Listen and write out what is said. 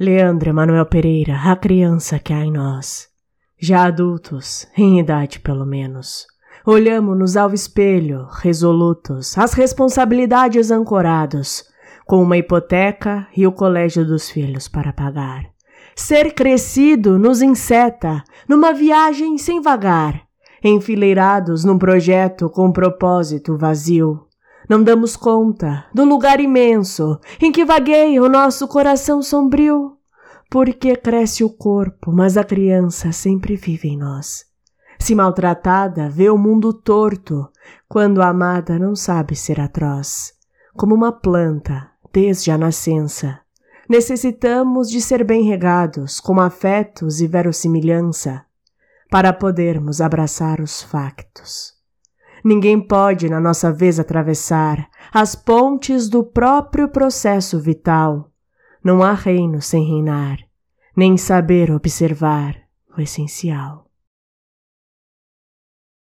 Leandro Manuel Pereira, a criança que há em nós. Já adultos, em idade pelo menos, olhamos-nos ao espelho, resolutos, as responsabilidades ancorados, com uma hipoteca e o colégio dos filhos para pagar. Ser crescido nos inseta, numa viagem sem vagar, enfileirados num projeto com propósito vazio. Não damos conta do lugar imenso em que vagueia o nosso coração sombrio. Porque cresce o corpo, mas a criança sempre vive em nós. Se maltratada, vê o mundo torto, quando amada não sabe ser atroz. Como uma planta, desde a nascença, necessitamos de ser bem regados, com afetos e verossimilhança, para podermos abraçar os factos. Ninguém pode, na nossa vez, atravessar as pontes do próprio processo vital. Não há reino sem reinar, nem saber observar o essencial.